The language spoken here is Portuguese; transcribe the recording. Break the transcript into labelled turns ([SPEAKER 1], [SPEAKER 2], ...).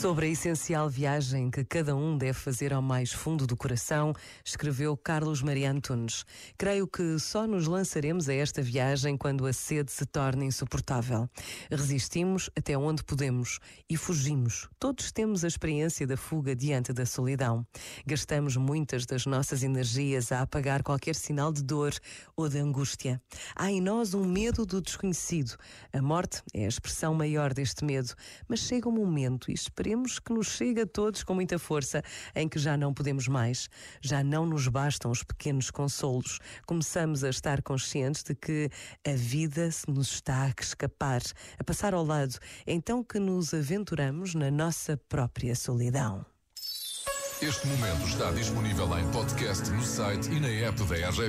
[SPEAKER 1] Sobre a essencial viagem que cada um deve fazer ao mais fundo do coração, escreveu Carlos Maria Antunes. Creio que só nos lançaremos a esta viagem quando a sede se torna insuportável. Resistimos até onde podemos e fugimos. Todos temos a experiência da fuga diante da solidão. Gastamos muitas das nossas energias a apagar qualquer sinal de dor ou de angústia. Há em nós um medo do desconhecido. A morte é a expressão maior deste medo, mas chega um momento e esperamos Esperemos que nos chegue a todos com muita força, em que já não podemos mais, já não nos bastam os pequenos consolos. Começamos a estar conscientes de que a vida se nos está a escapar, a passar ao lado, então que nos aventuramos na nossa própria solidão.
[SPEAKER 2] Este momento está disponível em podcast no site e na app da RGF.